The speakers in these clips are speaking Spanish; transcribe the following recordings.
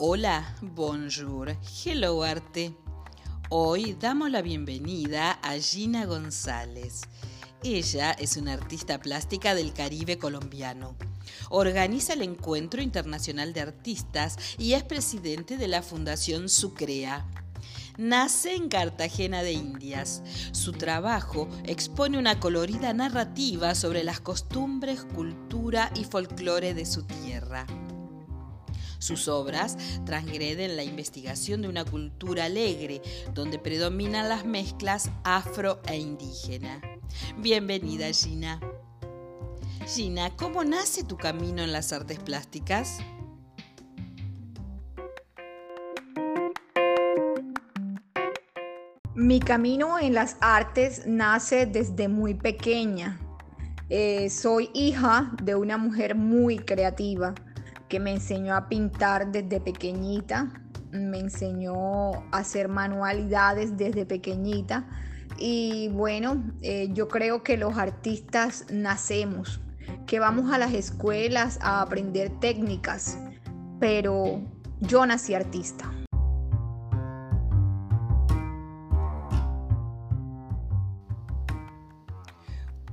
Hola, bonjour, hello arte. Hoy damos la bienvenida a Gina González. Ella es una artista plástica del Caribe colombiano. Organiza el Encuentro Internacional de Artistas y es presidente de la Fundación Sucrea. Nace en Cartagena de Indias. Su trabajo expone una colorida narrativa sobre las costumbres, cultura y folclore de su tierra. Sus obras transgreden la investigación de una cultura alegre, donde predominan las mezclas afro e indígena. Bienvenida, Gina. Gina, ¿cómo nace tu camino en las artes plásticas? Mi camino en las artes nace desde muy pequeña. Eh, soy hija de una mujer muy creativa que me enseñó a pintar desde pequeñita, me enseñó a hacer manualidades desde pequeñita y bueno, eh, yo creo que los artistas nacemos, que vamos a las escuelas a aprender técnicas, pero yo nací artista.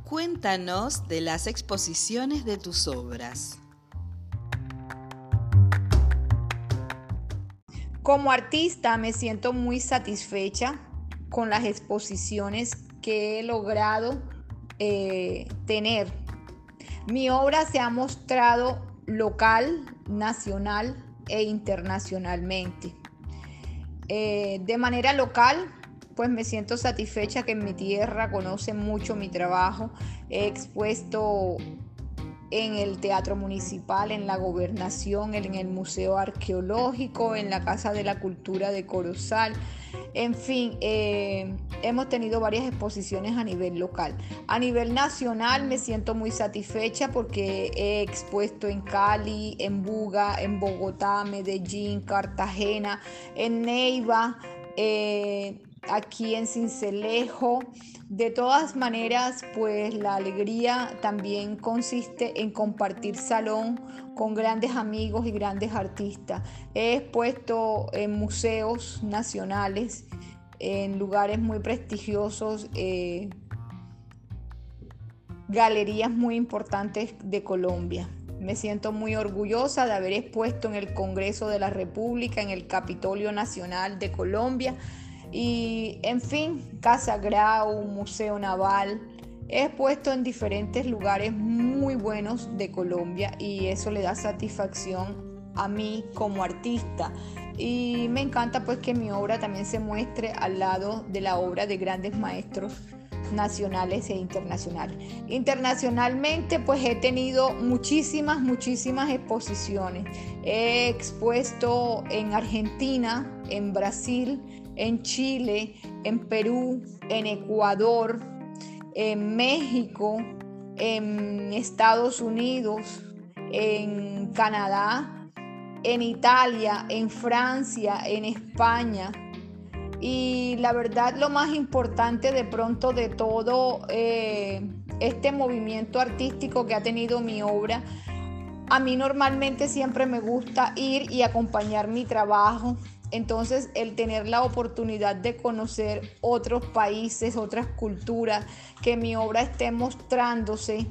Cuéntanos de las exposiciones de tus obras. Como artista me siento muy satisfecha con las exposiciones que he logrado eh, tener. Mi obra se ha mostrado local, nacional e internacionalmente. Eh, de manera local, pues me siento satisfecha que en mi tierra conocen mucho mi trabajo. He expuesto en el Teatro Municipal, en la Gobernación, en el Museo Arqueológico, en la Casa de la Cultura de Corozal. En fin, eh, hemos tenido varias exposiciones a nivel local. A nivel nacional me siento muy satisfecha porque he expuesto en Cali, en Buga, en Bogotá, Medellín, Cartagena, en Neiva. Eh, aquí en Cincelejo. De todas maneras, pues la alegría también consiste en compartir salón con grandes amigos y grandes artistas. He expuesto en museos nacionales, en lugares muy prestigiosos, eh, galerías muy importantes de Colombia. Me siento muy orgullosa de haber expuesto en el Congreso de la República, en el Capitolio Nacional de Colombia, y en fin, Casa Grau, Museo Naval. He puesto en diferentes lugares muy buenos de Colombia y eso le da satisfacción a mí como artista. Y me encanta pues que mi obra también se muestre al lado de la obra de grandes maestros nacionales e internacionales. Internacionalmente pues he tenido muchísimas, muchísimas exposiciones. He expuesto en Argentina, en Brasil, en Chile, en Perú, en Ecuador, en México, en Estados Unidos, en Canadá, en Italia, en Francia, en España. Y la verdad lo más importante de pronto de todo eh, este movimiento artístico que ha tenido mi obra, a mí normalmente siempre me gusta ir y acompañar mi trabajo entonces, el tener la oportunidad de conocer otros países, otras culturas, que mi obra esté mostrándose,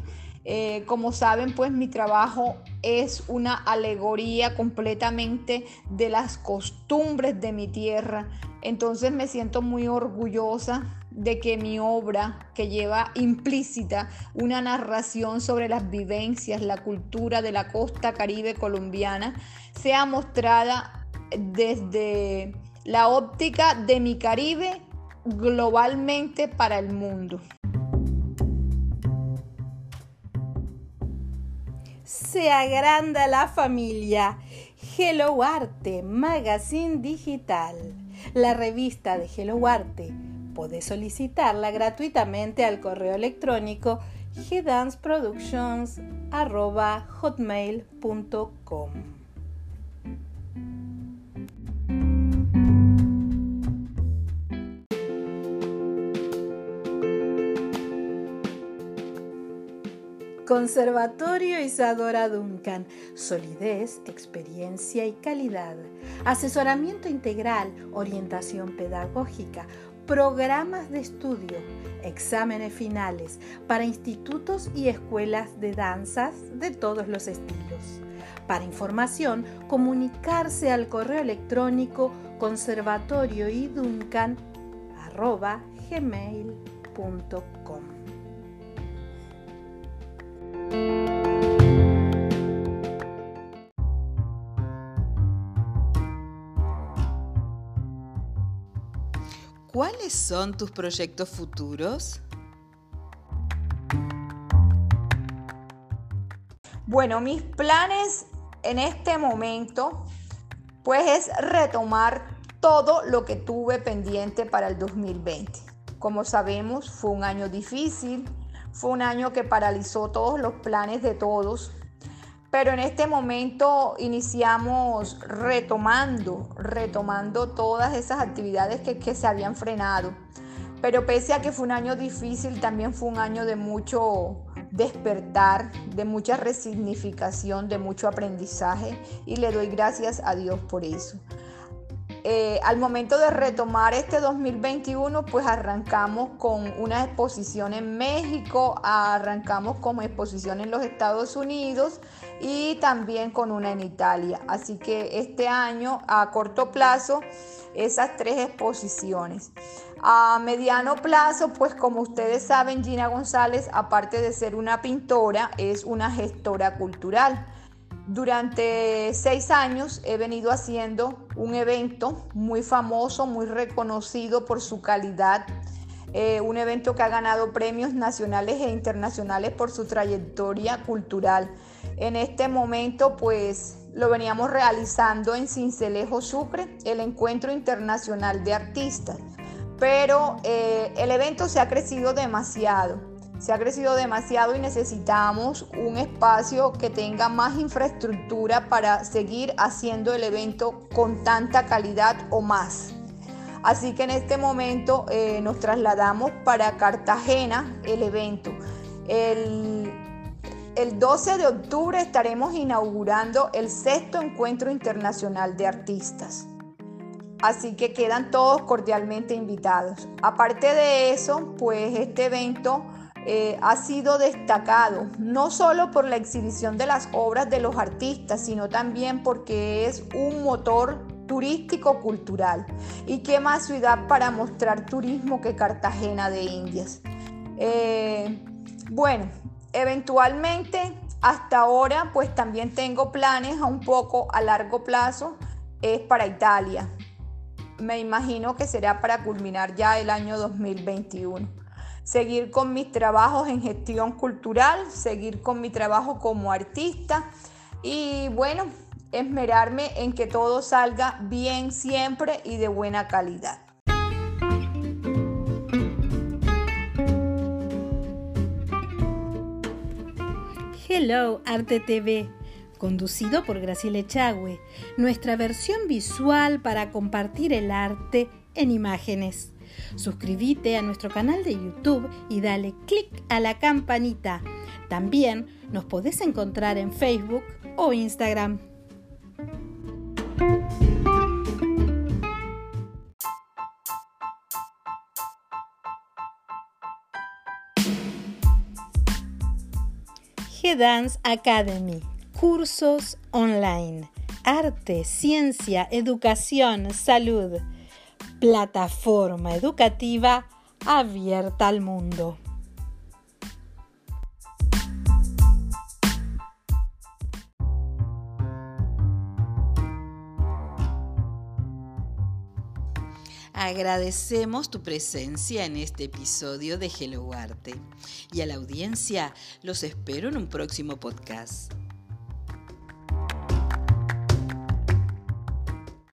eh, como saben, pues mi trabajo es una alegoría completamente de las costumbres de mi tierra. Entonces me siento muy orgullosa de que mi obra, que lleva implícita una narración sobre las vivencias, la cultura de la costa caribe colombiana, sea mostrada desde la óptica de mi Caribe globalmente para el mundo. Se agranda la familia. Hello Arte, Magazine Digital. La revista de Hello Arte. Podés solicitarla gratuitamente al correo electrónico gdanceproductions.hotmail.com. Conservatorio Isadora Duncan. Solidez, experiencia y calidad. Asesoramiento integral, orientación pedagógica, programas de estudio, exámenes finales para institutos y escuelas de danzas de todos los estilos. Para información, comunicarse al correo electrónico conservatorioiduncan.gmail.com ¿Cuáles son tus proyectos futuros? Bueno, mis planes en este momento pues es retomar todo lo que tuve pendiente para el 2020. Como sabemos, fue un año difícil, fue un año que paralizó todos los planes de todos, pero en este momento iniciamos retomando, retomando todas esas actividades que, que, se habían frenado. Pero pese a que fue un año difícil, también fue un año de mucho despertar, de mucha resignificación, de mucho aprendizaje y le doy gracias a Dios por eso. Eh, al momento de retomar este 2021, pues arrancamos con una exposición en México, arrancamos con exposición en los Estados Unidos y también con una en Italia. Así que este año, a corto plazo, esas tres exposiciones. A mediano plazo, pues como ustedes saben, Gina González, aparte de ser una pintora, es una gestora cultural. Durante seis años he venido haciendo un evento muy famoso, muy reconocido por su calidad, eh, un evento que ha ganado premios nacionales e internacionales por su trayectoria cultural. En este momento, pues lo veníamos realizando en Cincelejo Sucre, el Encuentro Internacional de Artistas, pero eh, el evento se ha crecido demasiado se ha crecido demasiado y necesitamos un espacio que tenga más infraestructura para seguir haciendo el evento con tanta calidad o más. Así que en este momento eh, nos trasladamos para Cartagena el evento. El, el 12 de octubre estaremos inaugurando el sexto encuentro internacional de artistas. Así que quedan todos cordialmente invitados. Aparte de eso, pues este evento eh, ha sido destacado, no solo por la exhibición de las obras de los artistas, sino también porque es un motor turístico cultural. ¿Y qué más ciudad para mostrar turismo que Cartagena de Indias? Eh, bueno, eventualmente hasta ahora pues también tengo planes a un poco a largo plazo, es para Italia. Me imagino que será para culminar ya el año 2021 seguir con mis trabajos en gestión cultural, seguir con mi trabajo como artista y bueno, esmerarme en que todo salga bien siempre y de buena calidad. Hello Arte TV, conducido por Graciela Echagüe, nuestra versión visual para compartir el arte en imágenes. Suscríbete a nuestro canal de YouTube y dale click a la campanita. También nos podés encontrar en Facebook o Instagram. G-Dance Academy. Cursos online. Arte, ciencia, educación, salud plataforma educativa abierta al mundo. Agradecemos tu presencia en este episodio de Hello Arte y a la audiencia los espero en un próximo podcast.